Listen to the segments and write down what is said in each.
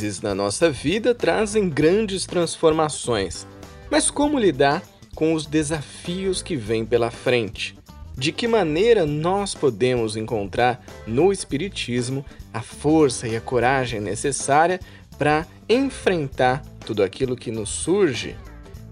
crises na nossa vida trazem grandes transformações. Mas como lidar com os desafios que vêm pela frente? De que maneira nós podemos encontrar no Espiritismo a força e a coragem necessária para enfrentar tudo aquilo que nos surge?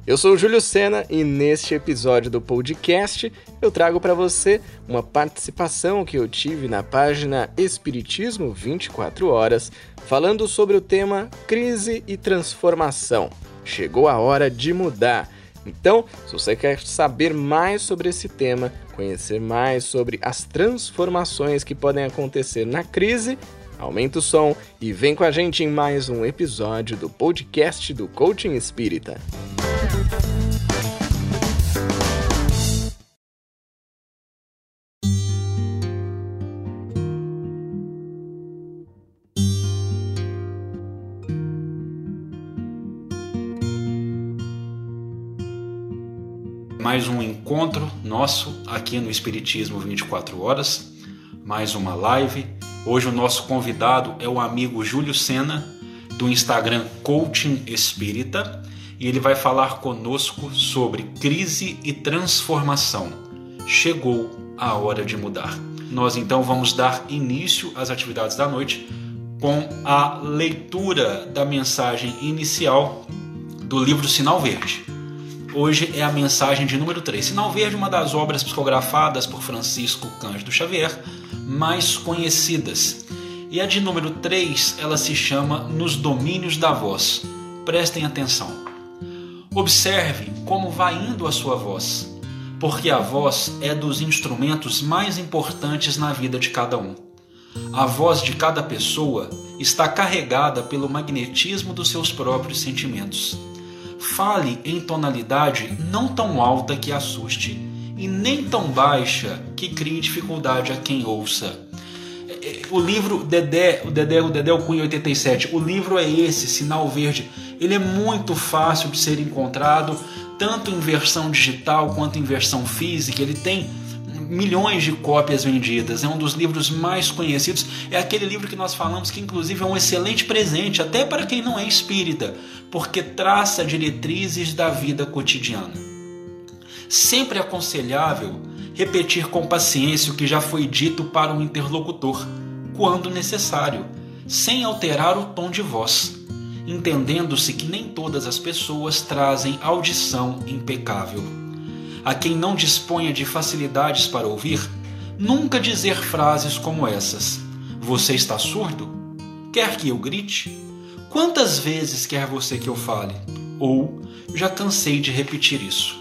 Eu sou o Júlio Sena e neste episódio do podcast eu trago para você uma participação que eu tive na página Espiritismo 24 Horas, falando sobre o tema Crise e Transformação. Chegou a hora de mudar. Então, se você quer saber mais sobre esse tema, conhecer mais sobre as transformações que podem acontecer na crise, aumenta o som e vem com a gente em mais um episódio do podcast do Coaching Espírita. mais um encontro nosso aqui no Espiritismo 24 Horas, mais uma live. Hoje o nosso convidado é o amigo Júlio Sena, do Instagram Coaching Espírita, e ele vai falar conosco sobre crise e transformação. Chegou a hora de mudar. Nós então vamos dar início às atividades da noite com a leitura da mensagem inicial do livro Sinal Verde. Hoje é a mensagem de número 3. Sinal Verde, uma das obras psicografadas por Francisco Cândido Xavier, mais conhecidas. E a de número 3, ela se chama Nos Domínios da Voz. Prestem atenção. Observe como vai indo a sua voz, porque a voz é dos instrumentos mais importantes na vida de cada um. A voz de cada pessoa está carregada pelo magnetismo dos seus próprios sentimentos. Fale em tonalidade não tão alta que assuste e nem tão baixa que crie dificuldade a quem ouça. É, é, o livro Dedé, o Dedé, o Dedé o Cunha 87, o livro é esse, Sinal Verde. Ele é muito fácil de ser encontrado, tanto em versão digital quanto em versão física. Ele tem milhões de cópias vendidas, é um dos livros mais conhecidos. É aquele livro que nós falamos que, inclusive, é um excelente presente, até para quem não é espírita, porque traça diretrizes da vida cotidiana. Sempre é aconselhável repetir com paciência o que já foi dito para o interlocutor, quando necessário, sem alterar o tom de voz, entendendo-se que nem todas as pessoas trazem audição impecável a quem não disponha de facilidades para ouvir, nunca dizer frases como essas: Você está surdo? Quer que eu grite? Quantas vezes quer você que eu fale? Ou já cansei de repetir isso.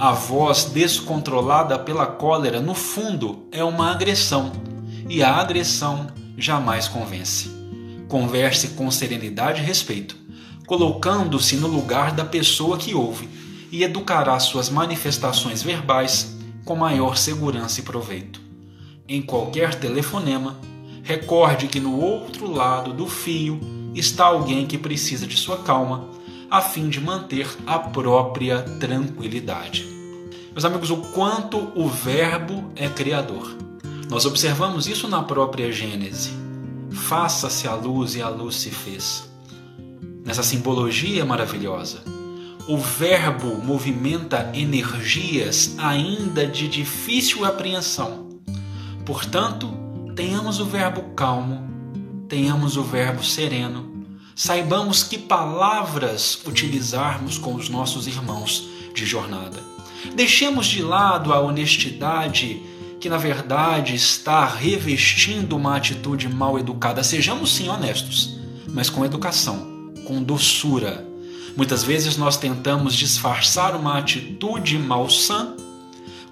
A voz descontrolada pela cólera, no fundo, é uma agressão, e a agressão jamais convence. Converse com serenidade e respeito, colocando-se no lugar da pessoa que ouve e educará suas manifestações verbais com maior segurança e proveito. Em qualquer telefonema, recorde que no outro lado do fio está alguém que precisa de sua calma, a fim de manter a própria tranquilidade. Meus amigos, o quanto o Verbo é criador. Nós observamos isso na própria Gênese. Faça-se a luz e a luz se fez. Nessa simbologia maravilhosa, o verbo movimenta energias ainda de difícil apreensão. Portanto, tenhamos o verbo calmo, tenhamos o verbo sereno, saibamos que palavras utilizarmos com os nossos irmãos de jornada. Deixemos de lado a honestidade que na verdade está revestindo uma atitude mal educada. Sejamos sim honestos, mas com educação, com doçura Muitas vezes nós tentamos disfarçar uma atitude malsã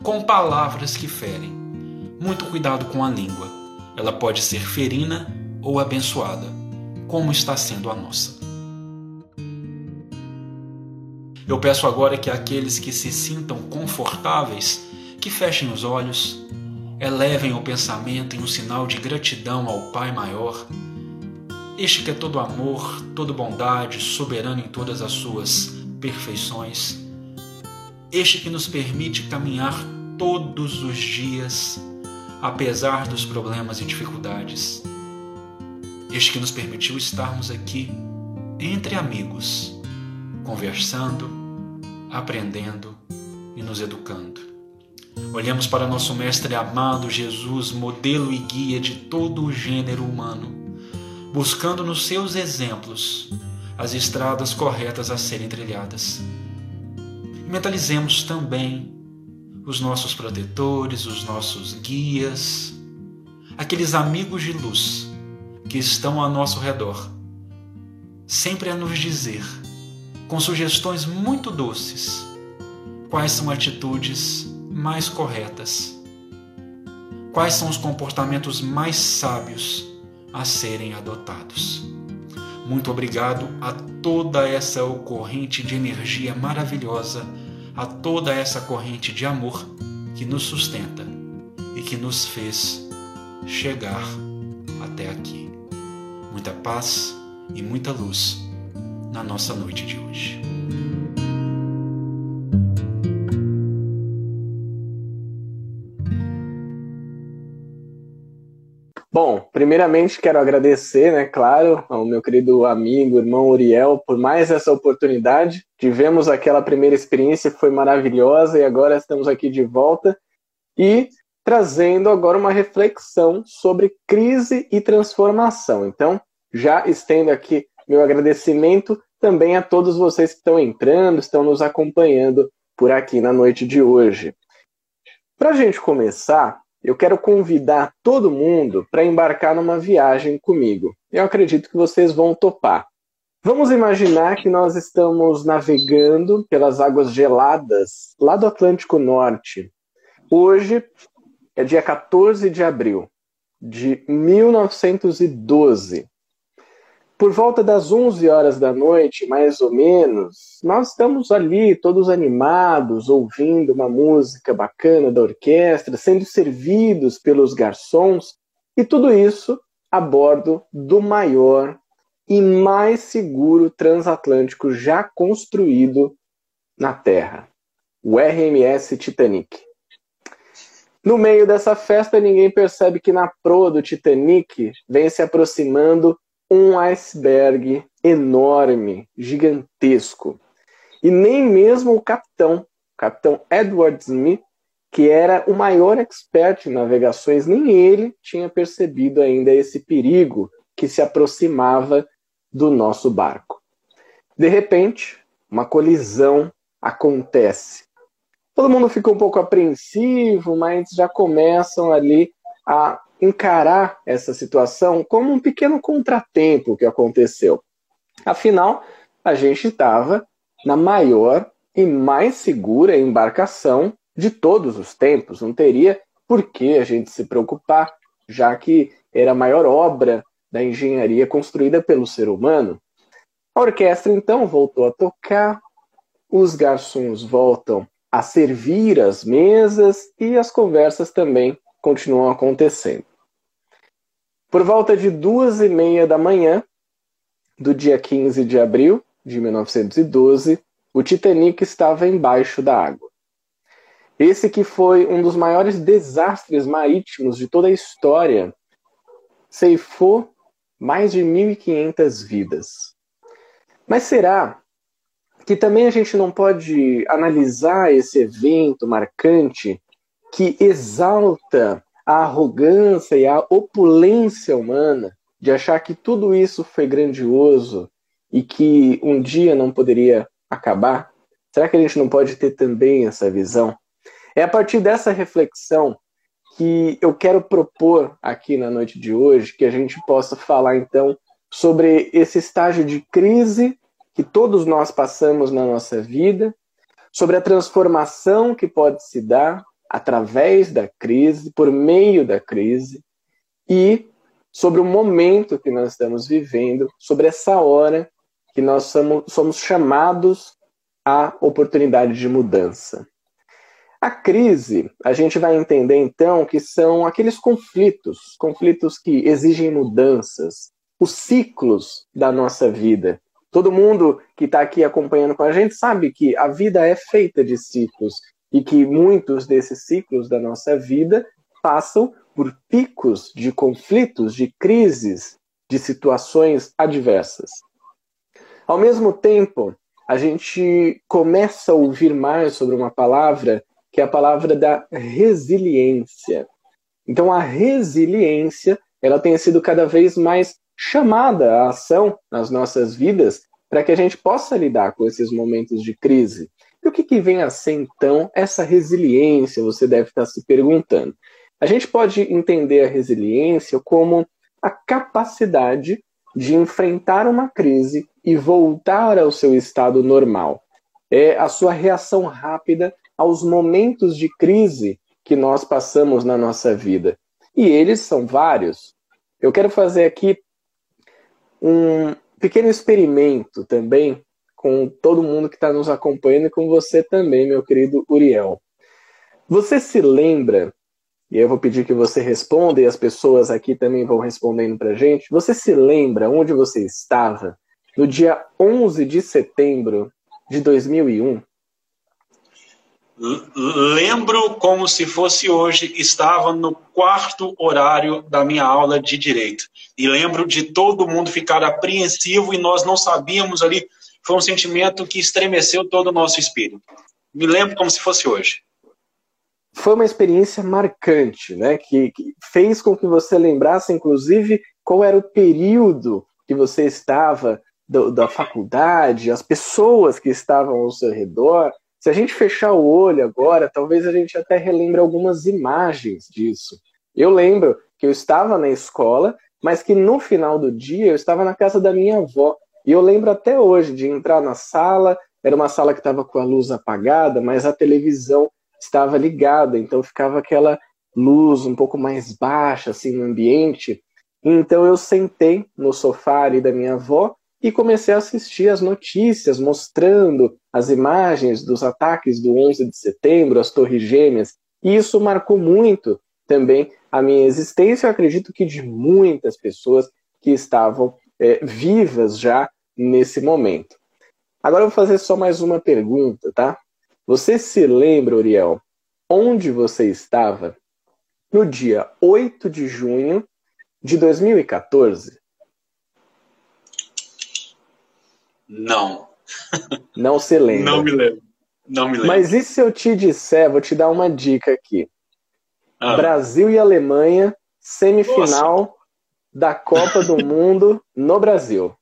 com palavras que ferem. Muito cuidado com a língua. Ela pode ser ferina ou abençoada, como está sendo a nossa. Eu peço agora que aqueles que se sintam confortáveis, que fechem os olhos, elevem o pensamento em um sinal de gratidão ao Pai maior este que é todo amor, toda bondade, soberano em todas as suas perfeições. Este que nos permite caminhar todos os dias, apesar dos problemas e dificuldades. Este que nos permitiu estarmos aqui entre amigos, conversando, aprendendo e nos educando. Olhamos para nosso Mestre amado Jesus, modelo e guia de todo o gênero humano, buscando nos seus exemplos as estradas corretas a serem trilhadas. E mentalizemos também os nossos protetores, os nossos guias, aqueles amigos de luz que estão ao nosso redor, sempre a nos dizer, com sugestões muito doces, quais são atitudes mais corretas, quais são os comportamentos mais sábios a serem adotados. Muito obrigado a toda essa ocorrente de energia maravilhosa, a toda essa corrente de amor que nos sustenta e que nos fez chegar até aqui. Muita paz e muita luz na nossa noite de hoje. Bom, primeiramente quero agradecer, né, claro, ao meu querido amigo, irmão Uriel, por mais essa oportunidade. Tivemos aquela primeira experiência que foi maravilhosa e agora estamos aqui de volta e trazendo agora uma reflexão sobre crise e transformação. Então, já estendo aqui meu agradecimento também a todos vocês que estão entrando, estão nos acompanhando por aqui na noite de hoje. Para a gente começar, eu quero convidar todo mundo para embarcar numa viagem comigo. Eu acredito que vocês vão topar. Vamos imaginar que nós estamos navegando pelas águas geladas lá do Atlântico Norte. Hoje é dia 14 de abril de 1912 por volta das 11 horas da noite, mais ou menos, nós estamos ali todos animados, ouvindo uma música bacana da orquestra, sendo servidos pelos garçons, e tudo isso a bordo do maior e mais seguro transatlântico já construído na Terra, o RMS Titanic. No meio dessa festa, ninguém percebe que na proa do Titanic vem se aproximando um iceberg enorme, gigantesco. E nem mesmo o capitão, o capitão Edward Smith, que era o maior expert em navegações, nem ele tinha percebido ainda esse perigo que se aproximava do nosso barco. De repente, uma colisão acontece. Todo mundo fica um pouco apreensivo, mas já começam ali a encarar essa situação como um pequeno contratempo que aconteceu. Afinal, a gente estava na maior e mais segura embarcação de todos os tempos. Não teria por que a gente se preocupar, já que era a maior obra da engenharia construída pelo ser humano. A orquestra então voltou a tocar, os garçons voltam a servir as mesas e as conversas também continuam acontecendo. Por volta de duas e meia da manhã do dia 15 de abril de 1912, o Titanic estava embaixo da água. Esse que foi um dos maiores desastres marítimos de toda a história, ceifou mais de 1.500 vidas. Mas será que também a gente não pode analisar esse evento marcante que exalta a arrogância e a opulência humana de achar que tudo isso foi grandioso e que um dia não poderia acabar? Será que a gente não pode ter também essa visão? É a partir dessa reflexão que eu quero propor aqui na noite de hoje que a gente possa falar então sobre esse estágio de crise que todos nós passamos na nossa vida, sobre a transformação que pode se dar através da crise, por meio da crise, e sobre o momento que nós estamos vivendo, sobre essa hora que nós somos, somos chamados à oportunidade de mudança. A crise, a gente vai entender então que são aqueles conflitos, conflitos que exigem mudanças, os ciclos da nossa vida. Todo mundo que está aqui acompanhando com a gente sabe que a vida é feita de ciclos e que muitos desses ciclos da nossa vida passam por picos de conflitos, de crises, de situações adversas. Ao mesmo tempo, a gente começa a ouvir mais sobre uma palavra que é a palavra da resiliência. Então, a resiliência ela tem sido cada vez mais chamada à ação nas nossas vidas para que a gente possa lidar com esses momentos de crise. E o que, que vem a ser, então, essa resiliência? Você deve estar se perguntando. A gente pode entender a resiliência como a capacidade de enfrentar uma crise e voltar ao seu estado normal. É a sua reação rápida aos momentos de crise que nós passamos na nossa vida. E eles são vários. Eu quero fazer aqui um pequeno experimento também com todo mundo que está nos acompanhando e com você também, meu querido Uriel. Você se lembra, e eu vou pedir que você responda, e as pessoas aqui também vão respondendo para gente, você se lembra onde você estava no dia 11 de setembro de 2001? Lembro como se fosse hoje, estava no quarto horário da minha aula de direito. E lembro de todo mundo ficar apreensivo e nós não sabíamos ali. Foi um sentimento que estremeceu todo o nosso espírito. Me lembro como se fosse hoje. Foi uma experiência marcante, né? Que, que fez com que você lembrasse, inclusive, qual era o período que você estava do, da faculdade, as pessoas que estavam ao seu redor. Se a gente fechar o olho agora, talvez a gente até relembre algumas imagens disso. Eu lembro que eu estava na escola, mas que no final do dia eu estava na casa da minha avó. E eu lembro até hoje de entrar na sala, era uma sala que estava com a luz apagada, mas a televisão estava ligada, então ficava aquela luz um pouco mais baixa assim no ambiente. Então eu sentei no sofá ali da minha avó e comecei a assistir as notícias mostrando as imagens dos ataques do 11 de setembro, as Torres Gêmeas. E isso marcou muito também a minha existência, eu acredito que de muitas pessoas que estavam é, vivas já nesse momento. Agora eu vou fazer só mais uma pergunta, tá? Você se lembra, Uriel, onde você estava no dia 8 de junho de 2014? Não. Não se lembra. Não me lembro. Não me lembro. Mas e se eu te disser, vou te dar uma dica aqui. Ah. Brasil e Alemanha, semifinal Nossa. da Copa do Mundo no Brasil.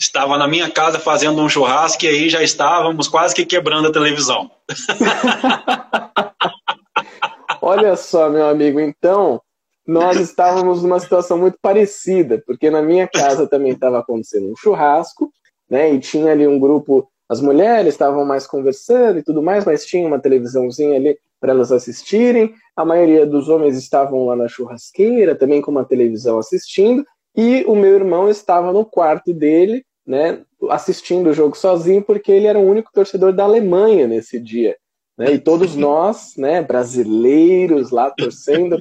Estava na minha casa fazendo um churrasco e aí já estávamos quase que quebrando a televisão. Olha só, meu amigo, então nós estávamos numa situação muito parecida, porque na minha casa também estava acontecendo um churrasco né? E tinha ali um grupo, as mulheres estavam mais conversando e tudo mais, mas tinha uma televisãozinha ali para elas assistirem. A maioria dos homens estavam lá na churrasqueira, também com uma televisão assistindo, e o meu irmão estava no quarto dele, né, assistindo o jogo sozinho, porque ele era o único torcedor da Alemanha nesse dia. Né, e todos nós, né, brasileiros lá torcendo.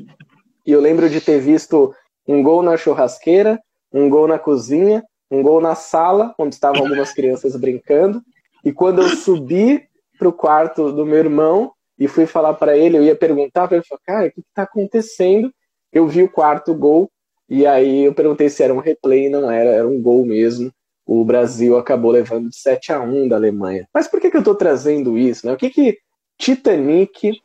E eu lembro de ter visto um gol na churrasqueira, um gol na cozinha, um gol na sala, onde estavam algumas crianças brincando. E quando eu subi para o quarto do meu irmão e fui falar para ele, eu ia perguntar para ele, falou, cara, o que está acontecendo? Eu vi o quarto gol e aí eu perguntei se era um replay, não era, era um gol mesmo. O Brasil acabou levando de 7 a 1 da Alemanha. Mas por que, que eu estou trazendo isso? Né? O que, que Titanic,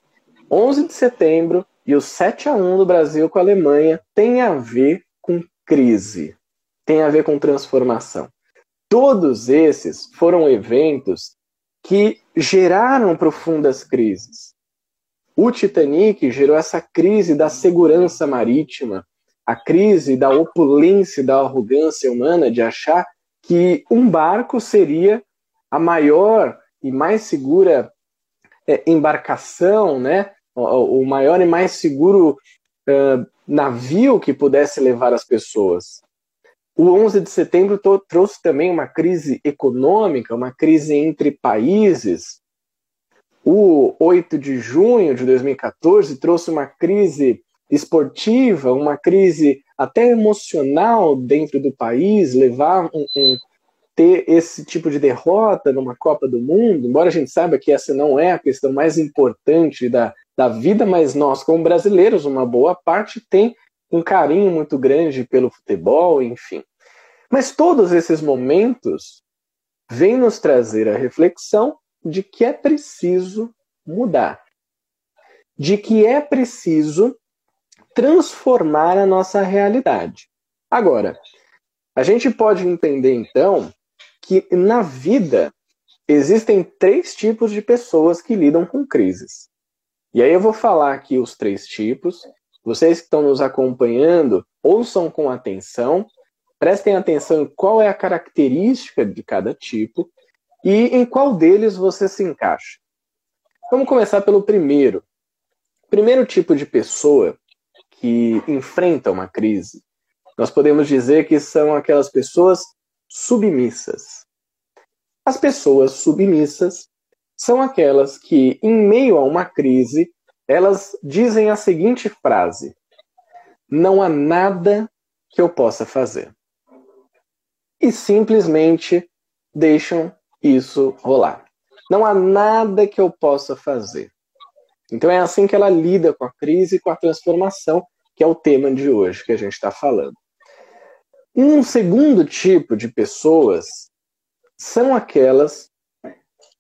11 de setembro e o 7 a 1 do Brasil com a Alemanha tem a ver com crise? tem a ver com transformação. Todos esses foram eventos que geraram profundas crises. O Titanic gerou essa crise da segurança marítima, a crise da opulência da arrogância humana de achar que um barco seria a maior e mais segura é, embarcação, né? O, o, maior e mais seguro uh, navio que pudesse levar as pessoas. O 11 de setembro trouxe também uma crise econômica, uma crise entre países. O 8 de junho de 2014 trouxe uma crise esportiva, uma crise até emocional dentro do país, levar um, um, ter esse tipo de derrota numa Copa do Mundo, embora a gente saiba que essa não é a questão mais importante da, da vida, mas nós, como brasileiros, uma boa parte tem um carinho muito grande pelo futebol, enfim. Mas todos esses momentos vêm nos trazer a reflexão de que é preciso mudar, de que é preciso transformar a nossa realidade. Agora, a gente pode entender então que na vida existem três tipos de pessoas que lidam com crises. E aí eu vou falar aqui os três tipos. Vocês que estão nos acompanhando, ouçam com atenção, prestem atenção em qual é a característica de cada tipo e em qual deles você se encaixa. Vamos começar pelo primeiro. O primeiro tipo de pessoa que enfrenta uma crise, nós podemos dizer que são aquelas pessoas submissas. As pessoas submissas são aquelas que, em meio a uma crise, elas dizem a seguinte frase: Não há nada que eu possa fazer. E simplesmente deixam isso rolar. Não há nada que eu possa fazer. Então é assim que ela lida com a crise e com a transformação, que é o tema de hoje que a gente está falando. Um segundo tipo de pessoas são aquelas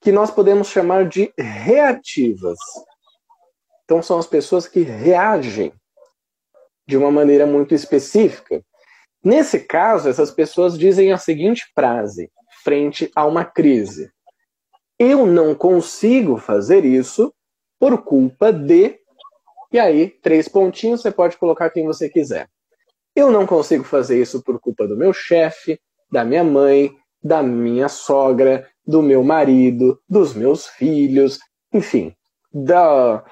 que nós podemos chamar de reativas. Então, são as pessoas que reagem de uma maneira muito específica. Nesse caso, essas pessoas dizem a seguinte frase, frente a uma crise: Eu não consigo fazer isso por culpa de. E aí, três pontinhos, você pode colocar quem você quiser. Eu não consigo fazer isso por culpa do meu chefe, da minha mãe, da minha sogra, do meu marido, dos meus filhos, enfim, da,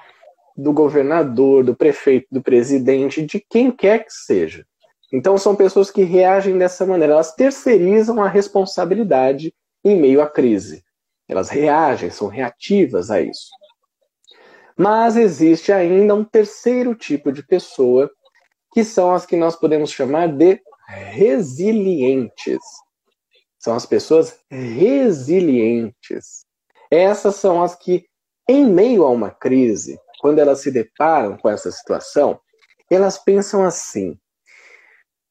do governador, do prefeito, do presidente, de quem quer que seja. Então são pessoas que reagem dessa maneira, elas terceirizam a responsabilidade em meio à crise. Elas reagem, são reativas a isso. Mas existe ainda um terceiro tipo de pessoa, que são as que nós podemos chamar de resilientes são as pessoas resilientes. Essas são as que, em meio a uma crise, quando elas se deparam com essa situação, elas pensam assim: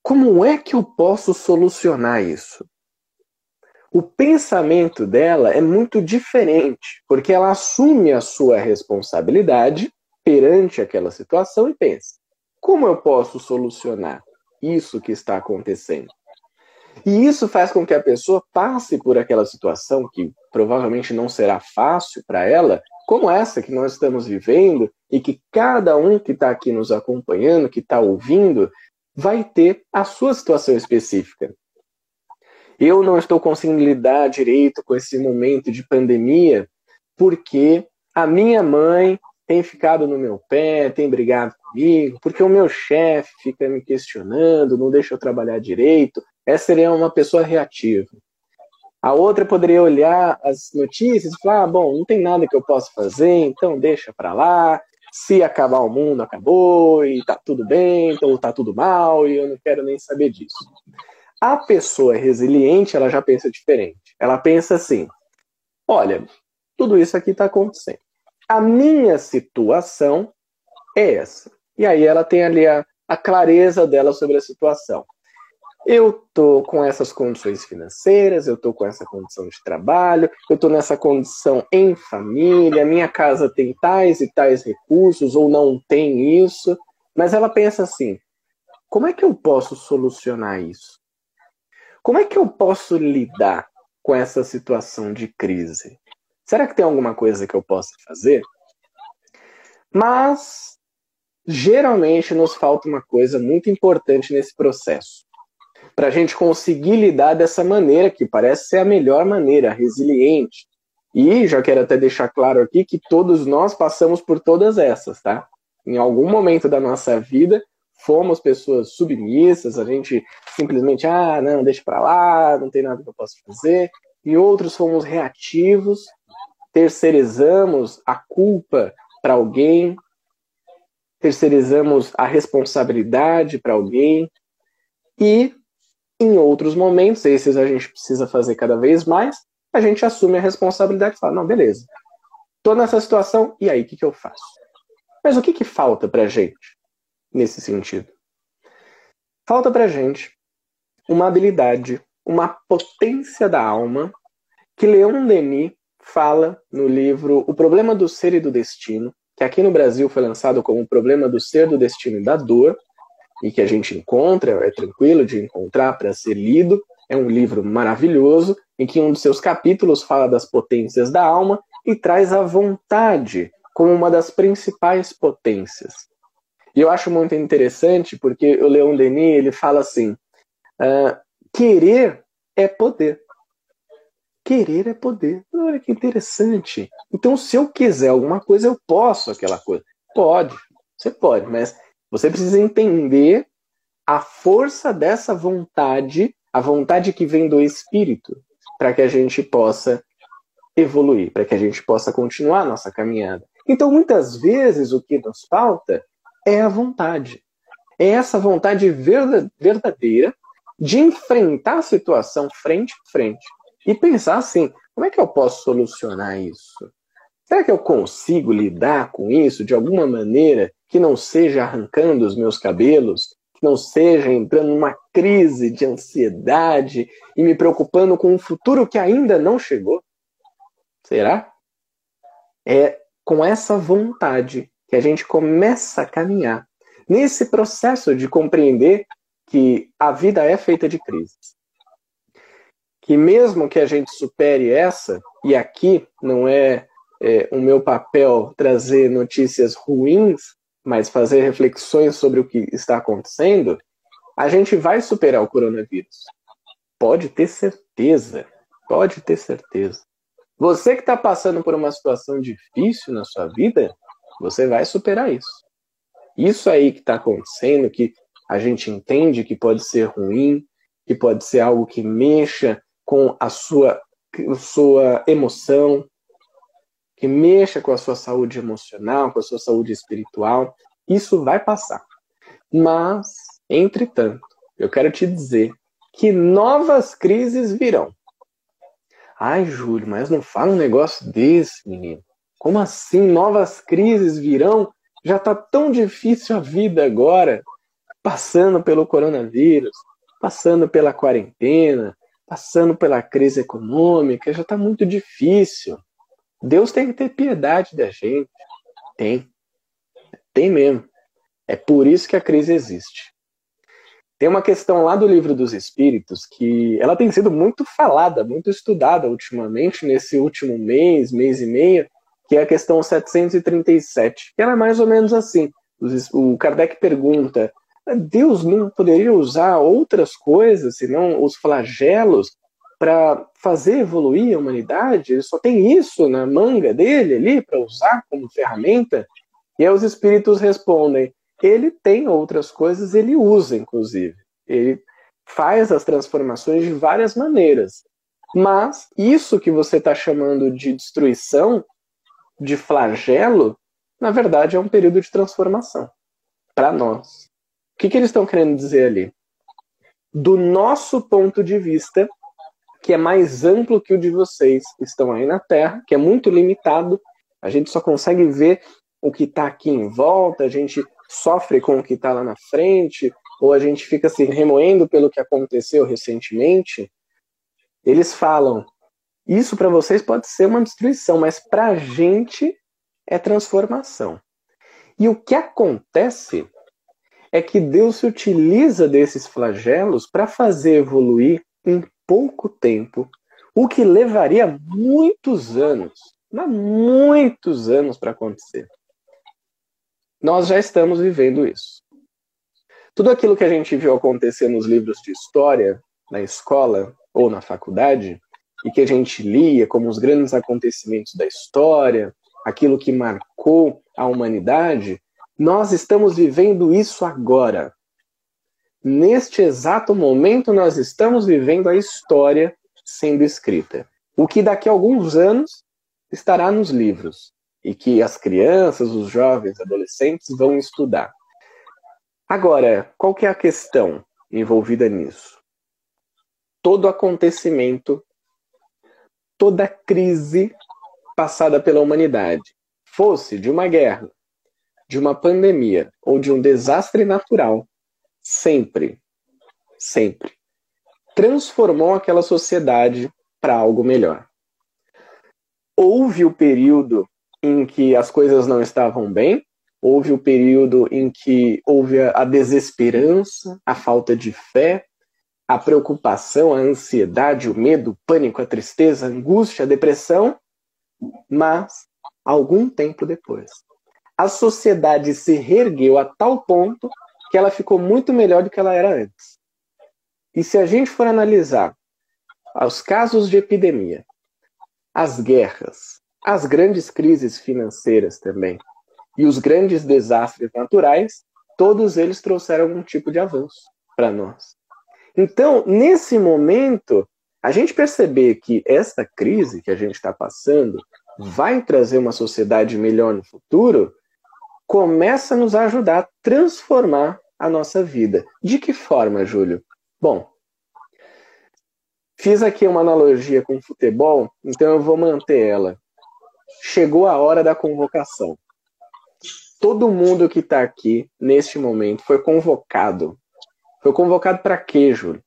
como é que eu posso solucionar isso? O pensamento dela é muito diferente, porque ela assume a sua responsabilidade perante aquela situação e pensa: como eu posso solucionar isso que está acontecendo? E isso faz com que a pessoa passe por aquela situação que provavelmente não será fácil para ela, como essa que nós estamos vivendo, e que cada um que está aqui nos acompanhando, que está ouvindo, vai ter a sua situação específica. Eu não estou conseguindo lidar direito com esse momento de pandemia porque a minha mãe tem ficado no meu pé, tem brigado comigo, porque o meu chefe fica me questionando, não deixa eu trabalhar direito, essa seria uma pessoa reativa. A outra poderia olhar as notícias e falar: ah, bom, não tem nada que eu possa fazer, então deixa para lá. Se acabar o mundo, acabou, e tá tudo bem, então tá tudo mal, e eu não quero nem saber disso. A pessoa resiliente, ela já pensa diferente. Ela pensa assim: olha, tudo isso aqui está acontecendo. A minha situação é essa. E aí ela tem ali a, a clareza dela sobre a situação eu tô com essas condições financeiras, eu tô com essa condição de trabalho, eu tô nessa condição em família, minha casa tem tais e tais recursos ou não tem isso, mas ela pensa assim: como é que eu posso solucionar isso? Como é que eu posso lidar com essa situação de crise? Será que tem alguma coisa que eu possa fazer? Mas geralmente nos falta uma coisa muito importante nesse processo para a gente conseguir lidar dessa maneira, que parece ser a melhor maneira, resiliente. E já quero até deixar claro aqui que todos nós passamos por todas essas, tá? Em algum momento da nossa vida, fomos pessoas submissas, a gente simplesmente, ah, não, deixa para lá, não tem nada que eu possa fazer. E outros fomos reativos, terceirizamos a culpa para alguém, terceirizamos a responsabilidade para alguém. E em outros momentos, esses a gente precisa fazer cada vez mais, a gente assume a responsabilidade e fala, não, beleza, tô nessa situação, e aí, o que, que eu faço? Mas o que, que falta pra gente nesse sentido? falta para gente uma habilidade, uma potência da alma que Leon Denis fala no livro O Problema do Ser e do Destino, que aqui no Brasil foi lançado como O Problema do Ser, do Destino e da Dor, e que a gente encontra, é tranquilo de encontrar para ser lido. É um livro maravilhoso, em que um dos seus capítulos fala das potências da alma e traz a vontade como uma das principais potências. E eu acho muito interessante porque o Leon Denis ele fala assim: uh, querer é poder. Querer é poder. Olha que interessante. Então, se eu quiser alguma coisa, eu posso aquela coisa. Pode, você pode, mas você precisa entender a força dessa vontade, a vontade que vem do espírito, para que a gente possa evoluir, para que a gente possa continuar a nossa caminhada. Então, muitas vezes, o que nos falta é a vontade. É essa vontade verdadeira de enfrentar a situação frente a frente e pensar assim: como é que eu posso solucionar isso? Será que eu consigo lidar com isso de alguma maneira que não seja arrancando os meus cabelos, que não seja entrando numa crise de ansiedade e me preocupando com um futuro que ainda não chegou? Será? É com essa vontade que a gente começa a caminhar nesse processo de compreender que a vida é feita de crises. Que mesmo que a gente supere essa, e aqui não é, é o meu papel trazer notícias ruins, mas fazer reflexões sobre o que está acontecendo, a gente vai superar o coronavírus. Pode ter certeza. Pode ter certeza. Você que está passando por uma situação difícil na sua vida, você vai superar isso. Isso aí que está acontecendo, que a gente entende que pode ser ruim, que pode ser algo que mexa com a sua, sua emoção, que mexa com a sua saúde emocional, com a sua saúde espiritual, isso vai passar. Mas, entretanto, eu quero te dizer que novas crises virão. Ai, Júlio, mas não fala um negócio desse, menino. Como assim novas crises virão? Já tá tão difícil a vida agora, passando pelo coronavírus, passando pela quarentena, passando pela crise econômica, já tá muito difícil. Deus tem que ter piedade da gente. Tem. Tem mesmo. É por isso que a crise existe. Tem uma questão lá do livro dos Espíritos que ela tem sido muito falada, muito estudada ultimamente, nesse último mês, mês e meio, que é a questão 737, que ela é mais ou menos assim. O Kardec pergunta: Deus não poderia usar outras coisas, senão os flagelos, para fazer evoluir a humanidade? Ele só tem isso na manga dele ali para usar como ferramenta? E aí os espíritos respondem: ele tem outras coisas, ele usa, inclusive. Ele faz as transformações de várias maneiras. Mas isso que você está chamando de destruição, de flagelo, na verdade é um período de transformação para nós. O que, que eles estão querendo dizer ali? Do nosso ponto de vista, que é mais amplo que o de vocês que estão aí na Terra, que é muito limitado, a gente só consegue ver o que está aqui em volta, a gente sofre com o que está lá na frente, ou a gente fica se remoendo pelo que aconteceu recentemente, eles falam: isso para vocês pode ser uma destruição, mas para a gente é transformação. E o que acontece é que Deus se utiliza desses flagelos para fazer evoluir em pouco tempo o que levaria muitos anos, mas muitos anos para acontecer. Nós já estamos vivendo isso. Tudo aquilo que a gente viu acontecer nos livros de história, na escola ou na faculdade, e que a gente lia como os grandes acontecimentos da história, aquilo que marcou a humanidade, nós estamos vivendo isso agora. Neste exato momento, nós estamos vivendo a história sendo escrita. O que daqui a alguns anos estará nos livros e que as crianças, os jovens, adolescentes vão estudar. Agora, qual que é a questão envolvida nisso? Todo acontecimento, toda crise passada pela humanidade, fosse de uma guerra, de uma pandemia ou de um desastre natural, sempre sempre. Transformou aquela sociedade para algo melhor. Houve o período em que as coisas não estavam bem, houve o período em que houve a desesperança, a falta de fé, a preocupação, a ansiedade, o medo, o pânico, a tristeza, a angústia, a depressão, mas algum tempo depois, a sociedade se reergueu a tal ponto que ela ficou muito melhor do que ela era antes. E se a gente for analisar os casos de epidemia, as guerras, as grandes crises financeiras também, e os grandes desastres naturais, todos eles trouxeram algum tipo de avanço para nós. Então, nesse momento, a gente perceber que esta crise que a gente está passando vai trazer uma sociedade melhor no futuro, começa a nos ajudar a transformar a nossa vida. De que forma, Júlio? Bom, fiz aqui uma analogia com o futebol, então eu vou manter ela. Chegou a hora da convocação. Todo mundo que está aqui neste momento foi convocado. Foi convocado para quê, Júlio?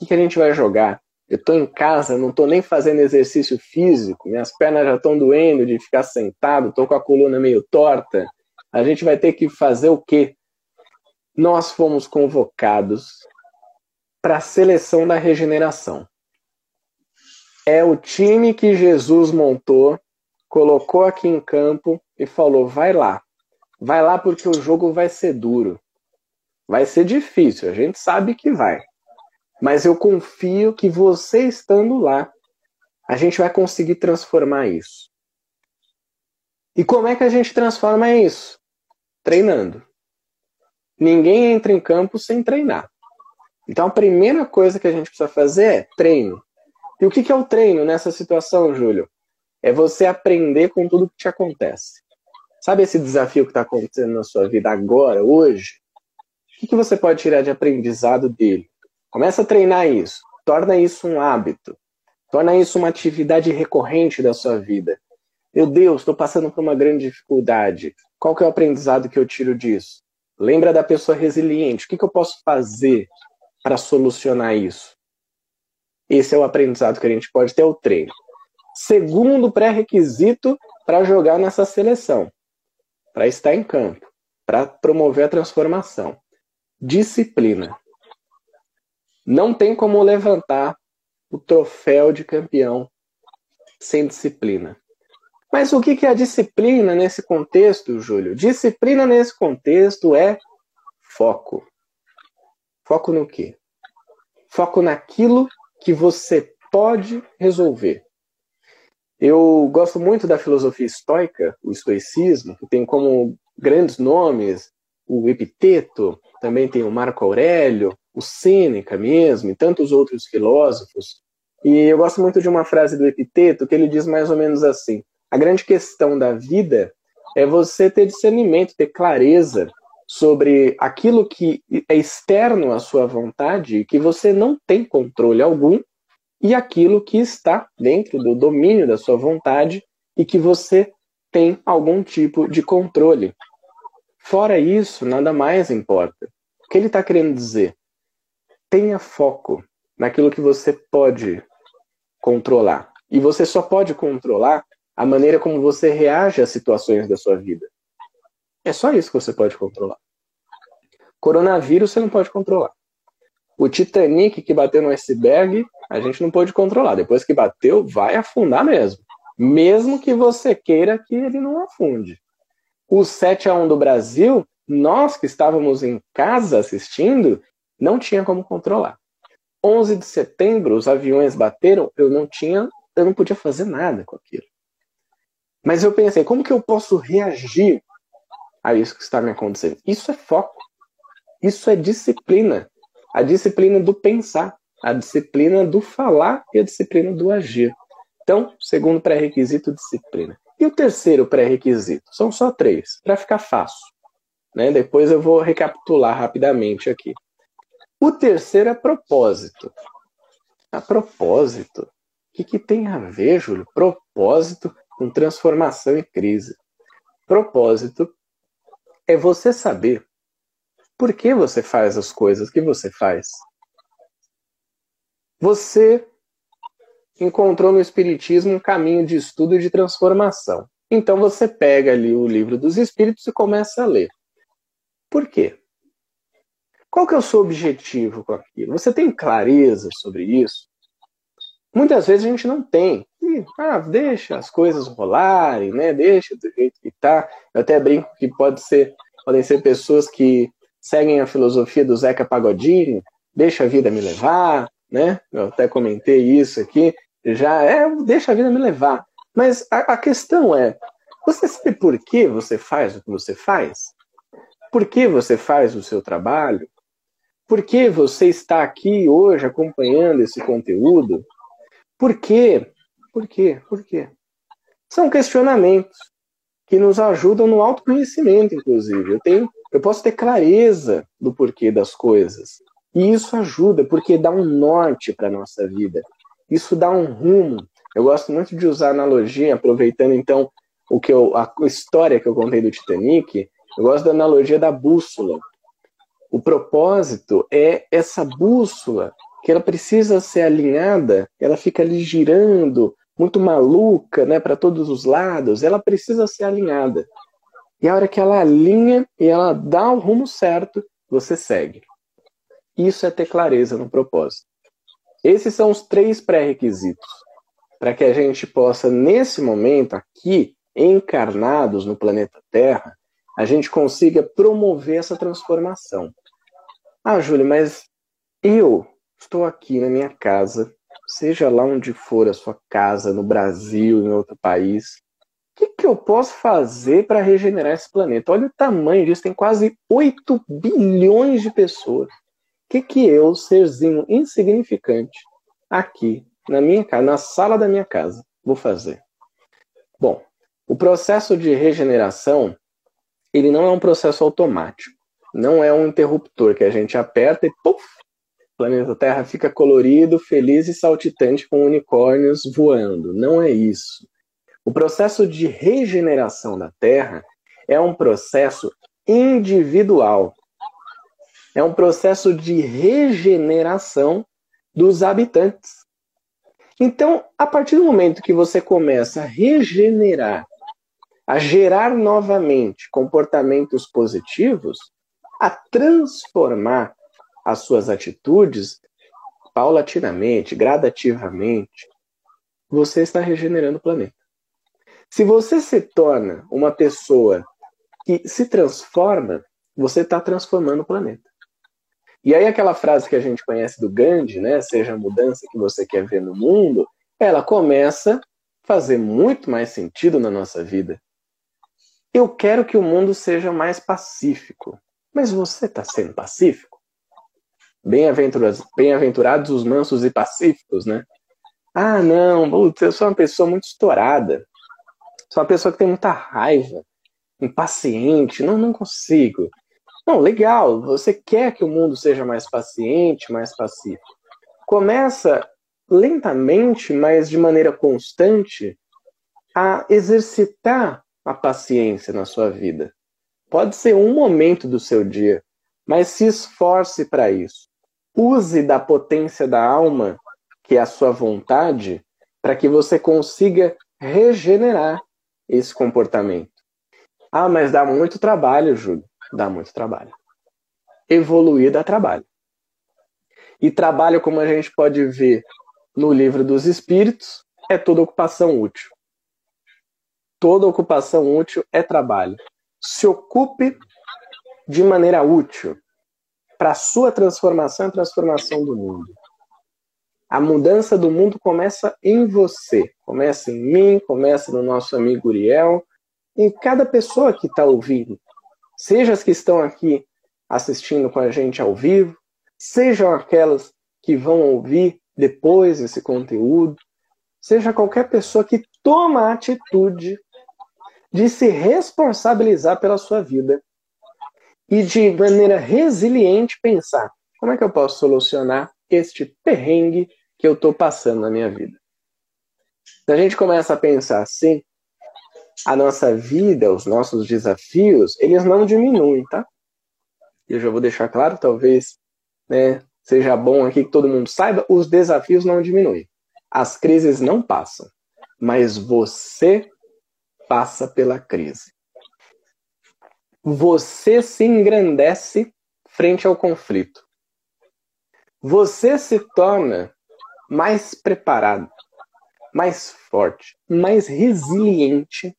O que a gente vai jogar? Eu estou em casa, não estou nem fazendo exercício físico, minhas pernas já estão doendo de ficar sentado, estou com a coluna meio torta a gente vai ter que fazer o quê? Nós fomos convocados para a seleção da regeneração. É o time que Jesus montou, colocou aqui em campo e falou: vai lá. Vai lá porque o jogo vai ser duro. Vai ser difícil, a gente sabe que vai. Mas eu confio que você estando lá, a gente vai conseguir transformar isso. E como é que a gente transforma isso? treinando. Ninguém entra em campo sem treinar. Então a primeira coisa que a gente precisa fazer é treino. E o que é o treino nessa situação, Júlio? É você aprender com tudo que te acontece. Sabe esse desafio que está acontecendo na sua vida agora, hoje? O que você pode tirar de aprendizado dele? Começa a treinar isso. Torna isso um hábito. Torna isso uma atividade recorrente da sua vida. Meu Deus, estou passando por uma grande dificuldade. Qual que é o aprendizado que eu tiro disso? Lembra da pessoa resiliente. O que, que eu posso fazer para solucionar isso? Esse é o aprendizado que a gente pode ter, o treino. Segundo pré-requisito para jogar nessa seleção, para estar em campo, para promover a transformação. Disciplina. Não tem como levantar o troféu de campeão sem disciplina. Mas o que é a disciplina nesse contexto, Júlio? Disciplina nesse contexto é foco. Foco no quê? Foco naquilo que você pode resolver. Eu gosto muito da filosofia estoica, o estoicismo, que tem como grandes nomes o Epiteto, também tem o Marco Aurélio, o Sêneca mesmo, e tantos outros filósofos. E eu gosto muito de uma frase do Epiteto que ele diz mais ou menos assim: a grande questão da vida é você ter discernimento, ter clareza sobre aquilo que é externo à sua vontade que você não tem controle algum e aquilo que está dentro do domínio da sua vontade e que você tem algum tipo de controle. Fora isso, nada mais importa. Que ele está querendo dizer? Tenha foco naquilo que você pode controlar. E você só pode controlar a maneira como você reage às situações da sua vida. É só isso que você pode controlar. Coronavírus você não pode controlar. O Titanic que bateu no iceberg, a gente não pode controlar. Depois que bateu, vai afundar mesmo. Mesmo que você queira que ele não afunde. O 7 a 1 do Brasil, nós que estávamos em casa assistindo, não tinha como controlar. 11 de setembro, os aviões bateram, eu não tinha, eu não podia fazer nada com aquilo. Mas eu pensei, como que eu posso reagir a isso que está me acontecendo? Isso é foco. Isso é disciplina. A disciplina do pensar, a disciplina do falar e a disciplina do agir. Então, segundo pré-requisito, disciplina. E o terceiro pré-requisito? São só três, para ficar fácil. Né? Depois eu vou recapitular rapidamente aqui. O terceiro é propósito. A propósito. O que, que tem a ver, Júlio? Propósito com transformação e crise. Propósito é você saber por que você faz as coisas que você faz. Você encontrou no Espiritismo um caminho de estudo e de transformação. Então você pega ali o livro dos Espíritos e começa a ler. Por quê? Qual que é o seu objetivo com aquilo? Você tem clareza sobre isso? Muitas vezes a gente não tem. E, ah, deixa as coisas rolarem, né? Deixa do jeito que tá. Eu até brinco que pode ser, podem ser pessoas que seguem a filosofia do Zeca Pagodinho, deixa a vida me levar, né? Eu até comentei isso aqui. Já é, deixa a vida me levar. Mas a, a questão é, você sabe por que você faz o que você faz? Por que você faz o seu trabalho? Por que você está aqui hoje acompanhando esse conteúdo? Por quê? Por quê? Por quê? São questionamentos que nos ajudam no autoconhecimento, inclusive. Eu tenho, eu posso ter clareza do porquê das coisas. E isso ajuda, porque dá um norte para a nossa vida. Isso dá um rumo. Eu gosto muito de usar analogia, aproveitando então o que eu, a história que eu contei do Titanic, eu gosto da analogia da bússola. O propósito é essa bússola que ela precisa ser alinhada, ela fica ali girando, muito maluca, né, para todos os lados, ela precisa ser alinhada. E a hora que ela alinha e ela dá o rumo certo, você segue. Isso é ter clareza no propósito. Esses são os três pré-requisitos para que a gente possa, nesse momento aqui, encarnados no planeta Terra, a gente consiga promover essa transformação. Ah, Júlio, mas eu Estou aqui na minha casa, seja lá onde for a sua casa, no Brasil, em outro país. O que, que eu posso fazer para regenerar esse planeta? Olha o tamanho disso, tem quase 8 bilhões de pessoas. O que, que eu, serzinho insignificante, aqui, na minha casa, na sala da minha casa, vou fazer? Bom, o processo de regeneração, ele não é um processo automático. Não é um interruptor que a gente aperta e puf, planeta Terra fica colorido, feliz e saltitante com unicórnios voando. Não é isso. O processo de regeneração da Terra é um processo individual. É um processo de regeneração dos habitantes. Então, a partir do momento que você começa a regenerar, a gerar novamente comportamentos positivos, a transformar as suas atitudes paulatinamente, gradativamente, você está regenerando o planeta. Se você se torna uma pessoa que se transforma, você está transformando o planeta. E aí aquela frase que a gente conhece do Gandhi, né, seja a mudança que você quer ver no mundo, ela começa a fazer muito mais sentido na nossa vida. Eu quero que o mundo seja mais pacífico. Mas você está sendo pacífico? Bem-aventurados, bem-aventurados os mansos e pacíficos, né? Ah, não, putz, eu sou uma pessoa muito estourada. Sou uma pessoa que tem muita raiva, impaciente, não, não consigo. Não, legal, você quer que o mundo seja mais paciente, mais pacífico. Começa lentamente, mas de maneira constante, a exercitar a paciência na sua vida. Pode ser um momento do seu dia, mas se esforce para isso. Use da potência da alma, que é a sua vontade, para que você consiga regenerar esse comportamento. Ah, mas dá muito trabalho, Júlio. Dá muito trabalho. Evoluir dá trabalho. E trabalho, como a gente pode ver no livro dos Espíritos, é toda ocupação útil. Toda ocupação útil é trabalho. Se ocupe de maneira útil para a sua transformação e transformação do mundo. A mudança do mundo começa em você, começa em mim, começa no nosso amigo Uriel, em cada pessoa que está ouvindo, seja as que estão aqui assistindo com a gente ao vivo, sejam aquelas que vão ouvir depois esse conteúdo, seja qualquer pessoa que toma a atitude de se responsabilizar pela sua vida e de maneira resiliente pensar como é que eu posso solucionar este perrengue que eu estou passando na minha vida. Se a gente começa a pensar assim, a nossa vida, os nossos desafios, eles não diminuem, tá? Eu já vou deixar claro, talvez, né, seja bom aqui que todo mundo saiba, os desafios não diminuem. As crises não passam, mas você passa pela crise. Você se engrandece frente ao conflito. Você se torna mais preparado, mais forte, mais resiliente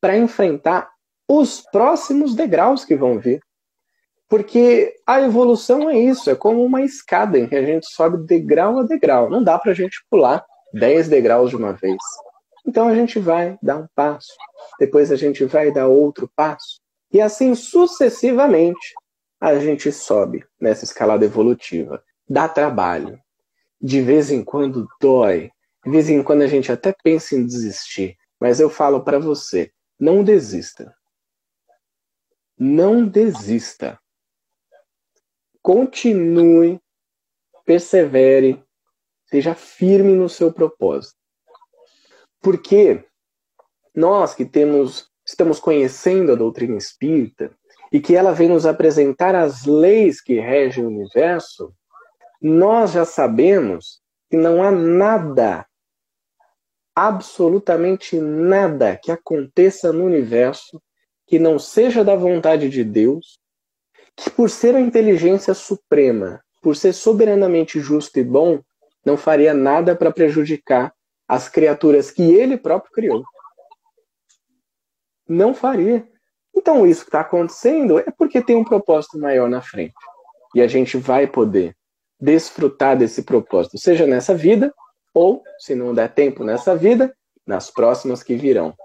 para enfrentar os próximos degraus que vão vir. Porque a evolução é isso, é como uma escada em que a gente sobe degrau a degrau. Não dá para a gente pular 10 degraus de uma vez. Então a gente vai dar um passo, depois a gente vai dar outro passo, e assim sucessivamente a gente sobe nessa escalada evolutiva. Dá trabalho. De vez em quando dói. De vez em quando a gente até pensa em desistir. Mas eu falo para você: não desista. Não desista continue, persevere, seja firme no seu propósito. Porque nós que temos, estamos conhecendo a doutrina espírita e que ela vem nos apresentar as leis que regem o universo, nós já sabemos que não há nada, absolutamente nada que aconteça no universo que não seja da vontade de Deus que, por ser a inteligência suprema, por ser soberanamente justo e bom, não faria nada para prejudicar as criaturas que ele próprio criou. Não faria. Então, isso que está acontecendo é porque tem um propósito maior na frente. E a gente vai poder desfrutar desse propósito, seja nessa vida, ou, se não der tempo nessa vida, nas próximas que virão.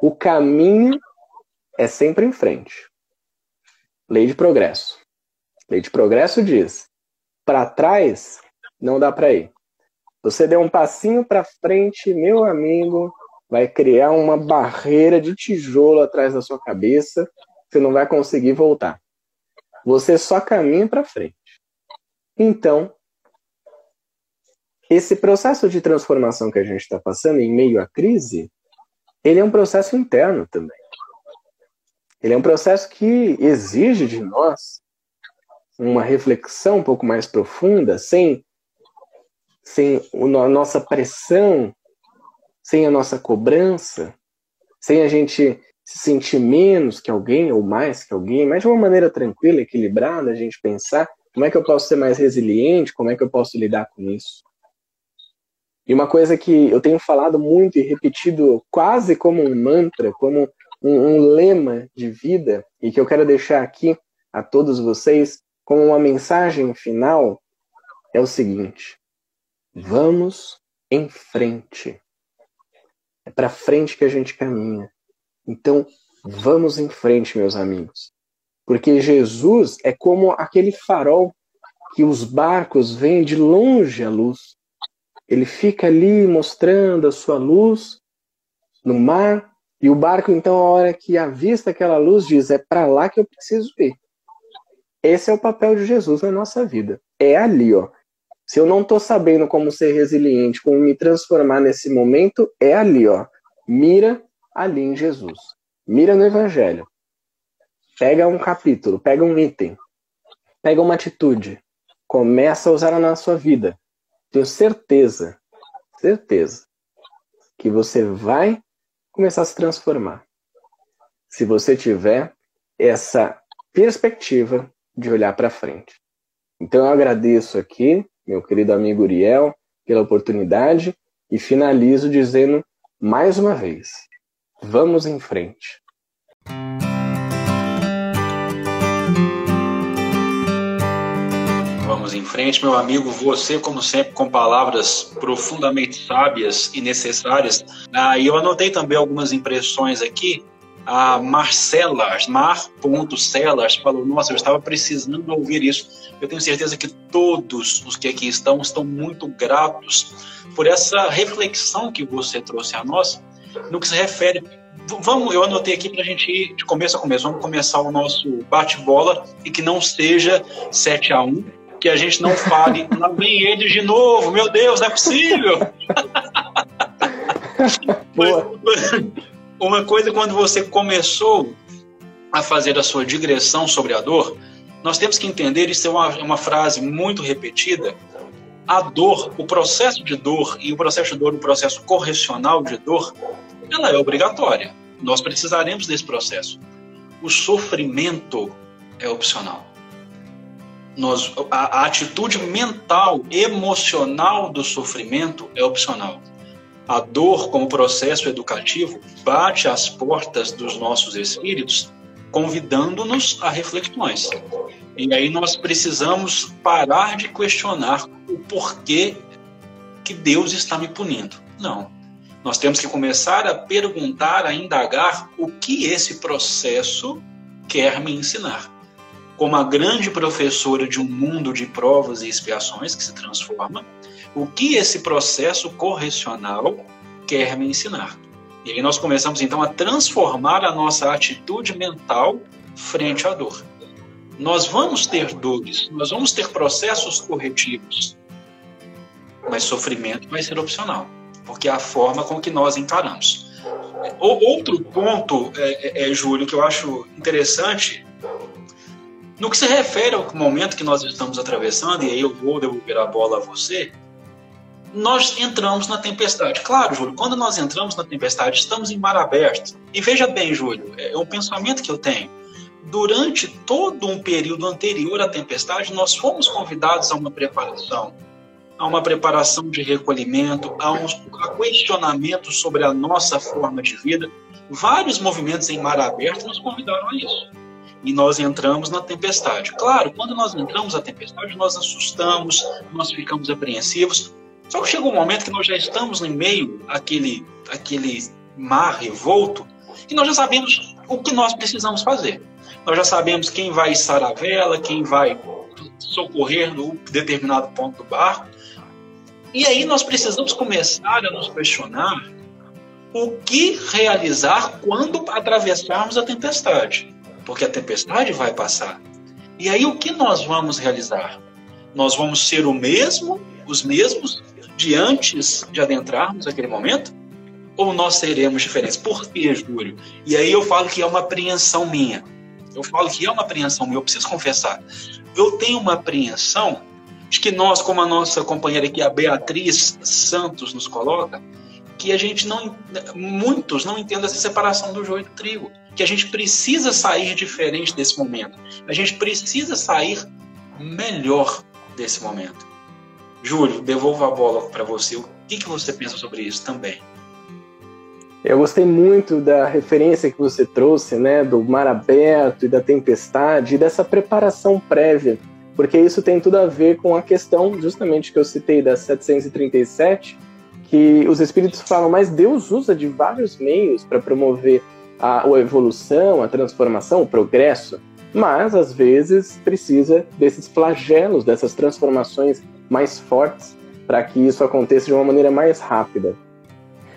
O caminho é sempre em frente. Lei de progresso. Lei de progresso diz: para trás não dá para ir. Você deu um passinho para frente, meu amigo, vai criar uma barreira de tijolo atrás da sua cabeça, você não vai conseguir voltar. Você só caminha para frente. Então, esse processo de transformação que a gente está passando em meio à crise, ele é um processo interno também. Ele é um processo que exige de nós uma reflexão um pouco mais profunda, sem, sem a nossa pressão, sem a nossa cobrança, sem a gente se sentir menos que alguém ou mais que alguém, mas de uma maneira tranquila, equilibrada, a gente pensar como é que eu posso ser mais resiliente, como é que eu posso lidar com isso. E uma coisa que eu tenho falado muito e repetido quase como um mantra, como um, um lema de vida e que eu quero deixar aqui a todos vocês como uma mensagem final é o seguinte: vamos em frente. É para frente que a gente caminha. Então, vamos em frente, meus amigos. Porque Jesus é como aquele farol que os barcos veem de longe a luz. Ele fica ali mostrando a sua luz no mar e o barco, então, a hora que avista aquela luz, diz: é para lá que eu preciso ir. Esse é o papel de Jesus na nossa vida. É ali, ó. Se eu não estou sabendo como ser resiliente, como me transformar nesse momento, é ali, ó. Mira ali em Jesus. Mira no Evangelho. Pega um capítulo, pega um item, pega uma atitude, começa a usar na sua vida. Tenho certeza, certeza, que você vai começar a se transformar. Se você tiver essa perspectiva de olhar para frente. Então eu agradeço aqui, meu querido amigo Uriel, pela oportunidade e finalizo dizendo mais uma vez: vamos em frente. Vamos em frente, meu amigo. Você, como sempre, com palavras profundamente sábias e necessárias. Ah, e eu anotei também algumas impressões aqui. A Marcela, Mar.Celas, falou: Nossa, eu estava precisando ouvir isso. Eu tenho certeza que todos os que aqui estão estão muito gratos por essa reflexão que você trouxe a nós no que se refere Vamos, eu anotei aqui para a gente ir de começo a começo. Vamos começar o nosso bate-bola e que não seja 7 a 1 que a gente não fale, lá vem de novo, meu Deus, não é possível. uma coisa, quando você começou a fazer a sua digressão sobre a dor, Nós temos que entender, isso é uma, é uma frase muito repetida, a dor, o processo de dor e o processo de dor, o processo correcional de dor, ela é obrigatória. Nós precisaremos desse processo. O sofrimento é opcional. Nós, a, a atitude mental, emocional do sofrimento é opcional. A dor, como processo educativo, bate às portas dos nossos espíritos, convidando-nos a reflexões. E aí nós precisamos parar de questionar o porquê que Deus está me punindo. Não. Nós temos que começar a perguntar, a indagar o que esse processo quer me ensinar. Como a grande professora de um mundo de provas e expiações que se transforma, o que esse processo correcional quer me ensinar. E aí nós começamos então a transformar a nossa atitude mental frente à dor. Nós vamos ter dores, nós vamos ter processos corretivos, mas sofrimento vai ser opcional, porque é a forma com que nós encaramos. Outro ponto, é, é, é, Júlio, que eu acho interessante, no que se refere ao momento que nós estamos atravessando, e aí eu vou devolver a bola a você, nós entramos na tempestade. Claro, Júlio, quando nós entramos na tempestade, estamos em mar aberto. E veja bem, Júlio, é um pensamento que eu tenho. Durante todo um período anterior à tempestade, nós fomos convidados a uma preparação a uma preparação de recolhimento, a um questionamento sobre a nossa forma de vida. Vários movimentos em mar aberto nos convidaram a isso. E nós entramos na tempestade. Claro, quando nós entramos na tempestade, nós assustamos, nós ficamos apreensivos. Só que chega um momento que nós já estamos em meio àquele, àquele mar revolto e nós já sabemos o que nós precisamos fazer. Nós já sabemos quem vai içar a vela, quem vai socorrer no determinado ponto do barco. E aí nós precisamos começar a nos questionar o que realizar quando atravessarmos a tempestade, porque a tempestade vai passar. E aí o que nós vamos realizar? Nós vamos ser o mesmo, os mesmos de antes de adentrarmos aquele momento? Ou nós seremos diferentes? Por que, Júlio? E aí eu falo que é uma apreensão minha. Eu falo que é uma apreensão minha, eu preciso confessar. Eu tenho uma apreensão Acho que nós, como a nossa companheira aqui, a Beatriz Santos, nos coloca, que a gente não, muitos não entendem essa separação do joio e do trigo, que a gente precisa sair diferente desse momento, a gente precisa sair melhor desse momento. Júlio, devolvo a bola para você. O que, que você pensa sobre isso também? Eu gostei muito da referência que você trouxe, né, do mar aberto e da tempestade e dessa preparação prévia porque isso tem tudo a ver com a questão, justamente que eu citei das 737, que os espíritos falam, mas Deus usa de vários meios para promover a, a evolução, a transformação, o progresso, mas às vezes precisa desses flagelos, dessas transformações mais fortes, para que isso aconteça de uma maneira mais rápida.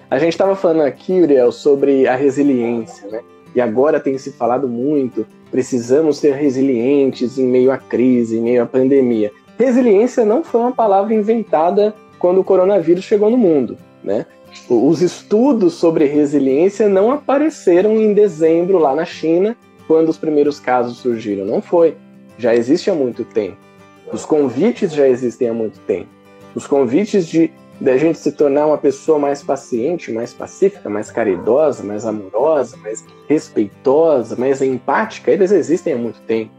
A gente estava falando aqui, Uriel, sobre a resiliência, né? E agora tem se falado muito Precisamos ser resilientes em meio à crise, em meio à pandemia. Resiliência não foi uma palavra inventada quando o coronavírus chegou no mundo, né? Os estudos sobre resiliência não apareceram em dezembro lá na China, quando os primeiros casos surgiram. Não foi. Já existe há muito tempo. Os convites já existem há muito tempo. Os convites de da gente se tornar uma pessoa mais paciente, mais pacífica, mais caridosa, mais amorosa, mais respeitosa, mais empática, eles existem há muito tempo.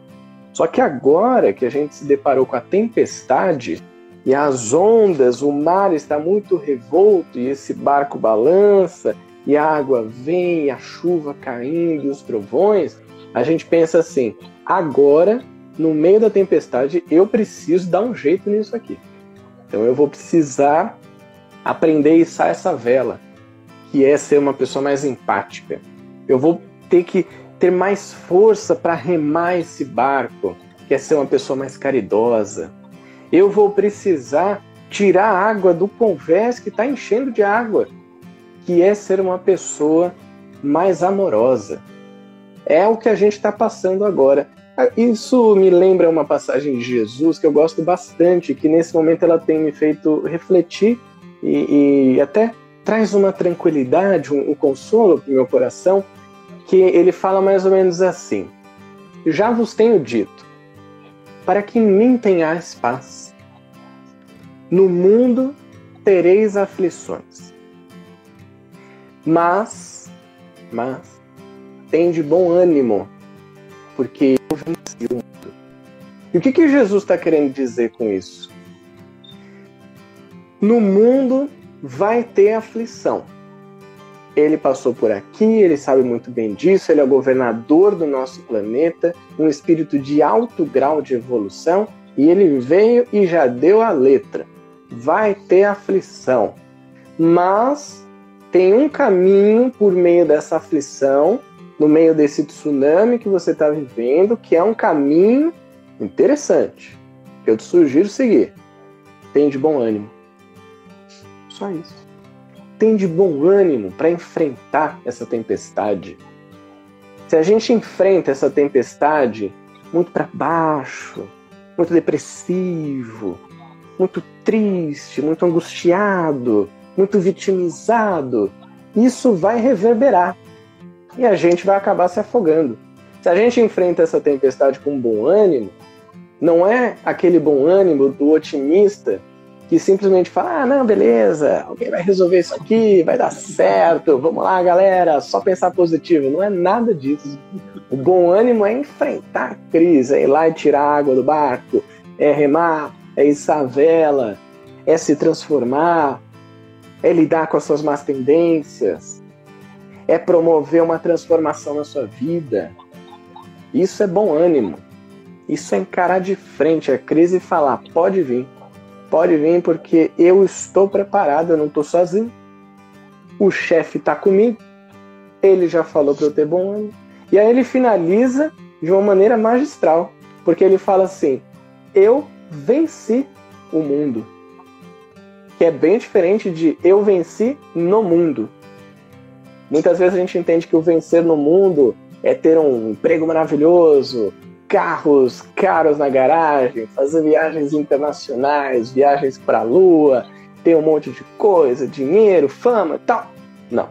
Só que agora que a gente se deparou com a tempestade e as ondas, o mar está muito revolto e esse barco balança e a água vem, a chuva caindo e os trovões, a gente pensa assim: agora, no meio da tempestade, eu preciso dar um jeito nisso aqui. Então eu vou precisar aprender a içar essa vela, que é ser uma pessoa mais empática. Eu vou ter que ter mais força para remar esse barco, que é ser uma pessoa mais caridosa. Eu vou precisar tirar a água do convés que está enchendo de água, que é ser uma pessoa mais amorosa. É o que a gente está passando agora. Isso me lembra uma passagem de Jesus que eu gosto bastante, que nesse momento ela tem me feito refletir e, e até traz uma tranquilidade, um, um consolo para o meu coração, que ele fala mais ou menos assim: Já vos tenho dito, para que em mim tenhais paz. No mundo tereis aflições. Mas, mas, tem de bom ânimo, porque eu venci o mundo. E o que, que Jesus está querendo dizer com isso? No mundo vai ter aflição. Ele passou por aqui, ele sabe muito bem disso, ele é o governador do nosso planeta, um espírito de alto grau de evolução, e ele veio e já deu a letra. Vai ter aflição. Mas tem um caminho por meio dessa aflição, no meio desse tsunami que você está vivendo, que é um caminho interessante. Eu te sugiro seguir. Tem de bom ânimo. Só isso tem de bom ânimo para enfrentar essa tempestade. Se a gente enfrenta essa tempestade muito para baixo, muito depressivo, muito triste, muito angustiado, muito vitimizado, isso vai reverberar e a gente vai acabar se afogando. Se a gente enfrenta essa tempestade com bom ânimo, não é aquele bom ânimo do otimista que simplesmente fala: ah, não, beleza, alguém vai resolver isso aqui, vai dar certo, vamos lá, galera, só pensar positivo. Não é nada disso. O bom ânimo é enfrentar a crise, é ir lá e tirar a água do barco, é remar, é içar a vela, é se transformar, é lidar com as suas más tendências, é promover uma transformação na sua vida. Isso é bom ânimo. Isso é encarar de frente a crise e falar: pode vir Pode vir porque eu estou preparado, eu não estou sozinho. O chefe está comigo. Ele já falou para eu ter bom ânimo. E aí ele finaliza de uma maneira magistral, porque ele fala assim: Eu venci o mundo. Que é bem diferente de eu venci no mundo. Muitas vezes a gente entende que o vencer no mundo é ter um emprego maravilhoso, carros caros na garagem, fazer viagens internacionais, viagens para a lua, ter um monte de coisa, dinheiro, fama e tal. Não.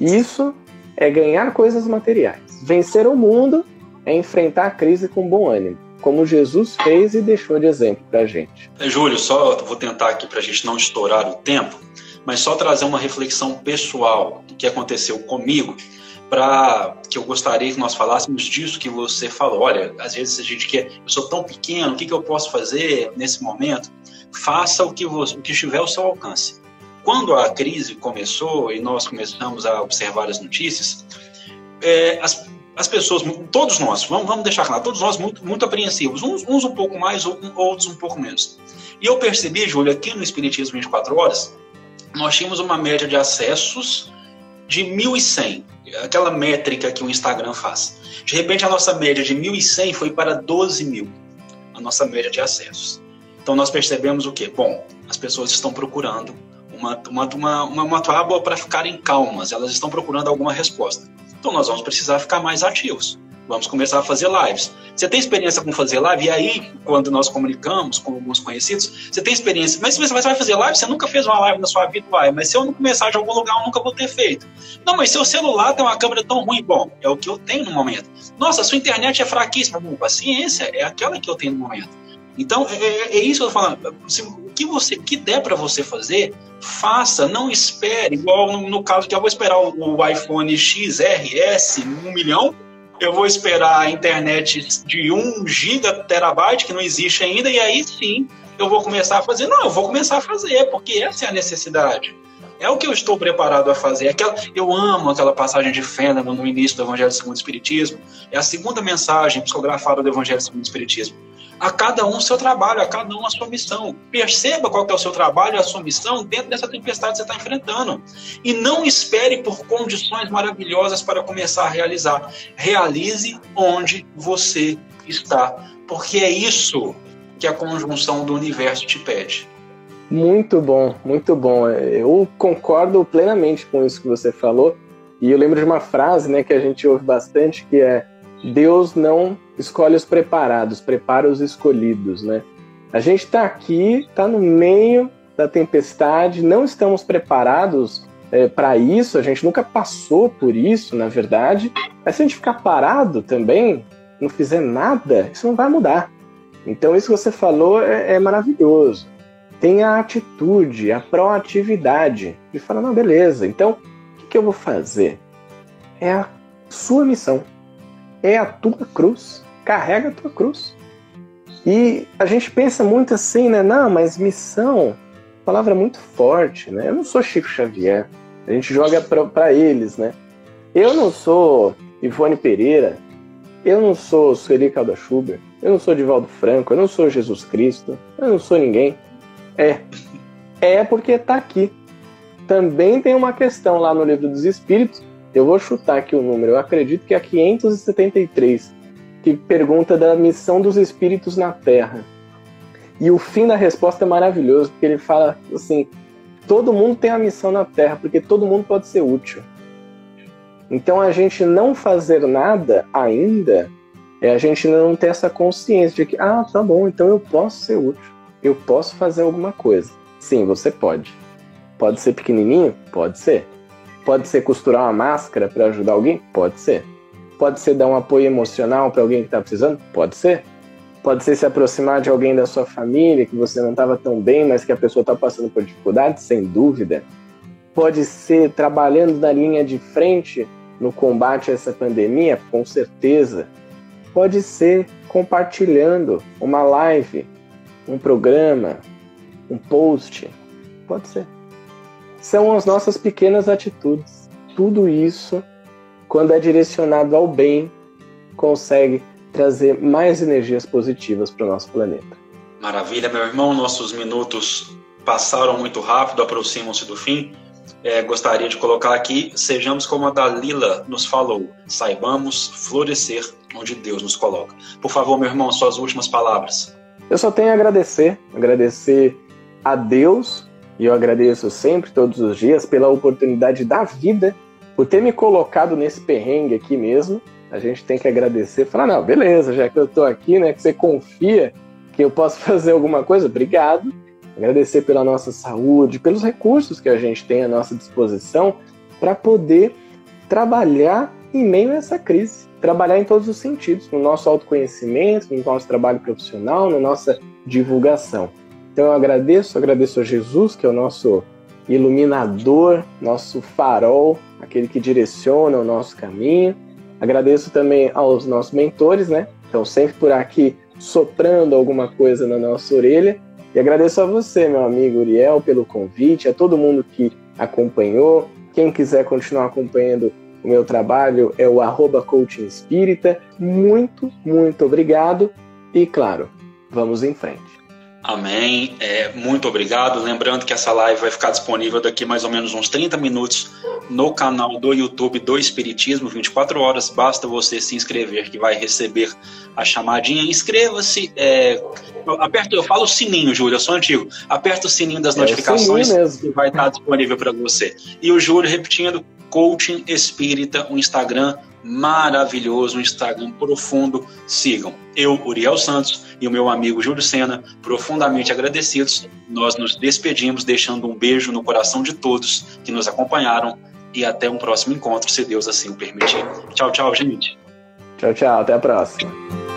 Isso é ganhar coisas materiais. Vencer o mundo é enfrentar a crise com bom ânimo, como Jesus fez e deixou de exemplo para gente. Júlio, só vou tentar aqui para a gente não estourar o tempo, mas só trazer uma reflexão pessoal do que aconteceu comigo para que eu gostaria que nós falássemos disso que você falou. Olha, às vezes a gente quer, eu sou tão pequeno, o que, que eu posso fazer nesse momento? Faça o que, você, o que estiver ao seu alcance. Quando a crise começou e nós começamos a observar as notícias, é, as, as pessoas, todos nós, vamos, vamos deixar claro, todos nós muito, muito apreensivos, uns, uns um pouco mais, outros um pouco menos. E eu percebi, Júlio, aqui no Espiritismo 24 Horas, nós tínhamos uma média de acessos de 1.100 aquela métrica que o Instagram faz. De repente, a nossa média de 1.100 foi para 12 mil, a nossa média de acessos. Então, nós percebemos o quê? Bom, as pessoas estão procurando uma, uma, uma, uma, uma tábua para ficarem calmas, elas estão procurando alguma resposta. Então, nós vamos precisar ficar mais ativos. Vamos começar a fazer lives. Você tem experiência com fazer live? E aí, quando nós comunicamos com alguns conhecidos, você tem experiência. Mas se você vai fazer live, você nunca fez uma live na sua vida, vai. Mas se eu não começar de algum lugar, eu nunca vou ter feito. Não, mas seu celular tem uma câmera tão ruim. Bom, é o que eu tenho no momento. Nossa, sua internet é fraquíssima. Bom, paciência, é aquela que eu tenho no momento. Então, é, é, é isso que eu tô falando. Se, o que você que der para você fazer, faça, não espere. Igual no, no caso que eu vou esperar o, o iPhone XRS 1 milhão eu vou esperar a internet de 1 giga terabyte, que não existe ainda, e aí sim eu vou começar a fazer. Não, eu vou começar a fazer, porque essa é a necessidade. É o que eu estou preparado a fazer. Aquela, eu amo aquela passagem de Fênix no início do Evangelho segundo o Espiritismo. É a segunda mensagem psicografada do Evangelho segundo o Espiritismo a cada um o seu trabalho, a cada um a sua missão. Perceba qual é o seu trabalho a sua missão dentro dessa tempestade que você está enfrentando. E não espere por condições maravilhosas para começar a realizar. Realize onde você está. Porque é isso que a conjunção do universo te pede. Muito bom, muito bom. Eu concordo plenamente com isso que você falou. E eu lembro de uma frase né, que a gente ouve bastante, que é Deus não escolhe os preparados, prepara os escolhidos, né? A gente está aqui, está no meio da tempestade, não estamos preparados é, para isso, a gente nunca passou por isso, na verdade. Mas se a gente ficar parado também, não fizer nada, isso não vai mudar. Então, isso que você falou é, é maravilhoso. Tem a atitude, a proatividade de falar: não, beleza, então o que, que eu vou fazer? É a sua missão, é a tua cruz. Carrega a tua cruz. E a gente pensa muito assim, né? Não, mas missão, palavra muito forte, né? Eu não sou Chico Xavier. A gente joga para eles, né? Eu não sou Ivone Pereira, eu não sou Sueli Calda Schubert, eu não sou Divaldo Franco, eu não sou Jesus Cristo, eu não sou ninguém. É. É porque tá aqui. Também tem uma questão lá no Livro dos Espíritos, eu vou chutar aqui o número, eu acredito que é 573, que pergunta da missão dos espíritos na Terra. E o fim da resposta é maravilhoso, porque ele fala assim: todo mundo tem a missão na Terra, porque todo mundo pode ser útil. Então a gente não fazer nada ainda é a gente não ter essa consciência de que, ah, tá bom, então eu posso ser útil, eu posso fazer alguma coisa. Sim, você pode. Pode ser pequenininho? Pode ser. Pode ser costurar uma máscara para ajudar alguém? Pode ser. Pode ser dar um apoio emocional para alguém que está precisando? Pode ser. Pode ser se aproximar de alguém da sua família que você não estava tão bem, mas que a pessoa está passando por dificuldades? Sem dúvida. Pode ser trabalhando na linha de frente no combate a essa pandemia? Com certeza. Pode ser compartilhando uma live, um programa, um post. Pode ser. São as nossas pequenas atitudes. Tudo isso, quando é direcionado ao bem, consegue trazer mais energias positivas para o nosso planeta. Maravilha, meu irmão. Nossos minutos passaram muito rápido, aproximam-se do fim é, gostaria de colocar aqui: sejamos como a Dalila nos falou, saibamos florescer onde Deus nos coloca. Por favor, meu irmão, suas últimas palavras. Eu só tenho a agradecer, agradecer a Deus, e eu agradeço sempre, todos os dias, pela oportunidade da vida, por ter me colocado nesse perrengue aqui mesmo. A gente tem que agradecer, falar, não, beleza, já que eu tô aqui, né, que você confia que eu posso fazer alguma coisa, obrigado agradecer pela nossa saúde, pelos recursos que a gente tem à nossa disposição para poder trabalhar em meio a essa crise, trabalhar em todos os sentidos, no nosso autoconhecimento, no nosso trabalho profissional, na nossa divulgação. Então eu agradeço, agradeço a Jesus, que é o nosso iluminador, nosso farol, aquele que direciona o nosso caminho. Agradeço também aos nossos mentores, né? Estão sempre por aqui soprando alguma coisa na nossa orelha e agradeço a você, meu amigo Uriel, pelo convite, a todo mundo que acompanhou. Quem quiser continuar acompanhando o meu trabalho é o arroba coaching espírita. Muito, muito obrigado e, claro, vamos em frente. Amém. É, muito obrigado. Lembrando que essa live vai ficar disponível daqui mais ou menos uns 30 minutos no canal do YouTube do Espiritismo 24 horas. Basta você se inscrever que vai receber a chamadinha. Inscreva-se. É, aperta, eu falo sininho, Júlio, eu sou antigo. Aperta o sininho das é notificações que vai estar disponível para você. E o Júlio repetindo, Coaching Espírita, o Instagram maravilhoso, um Instagram profundo. Sigam. Eu, Uriel Santos e o meu amigo Júlio Sena, profundamente agradecidos. Nós nos despedimos, deixando um beijo no coração de todos que nos acompanharam e até um próximo encontro, se Deus assim o permitir. Tchau, tchau, gente. Tchau, tchau. Até a próxima.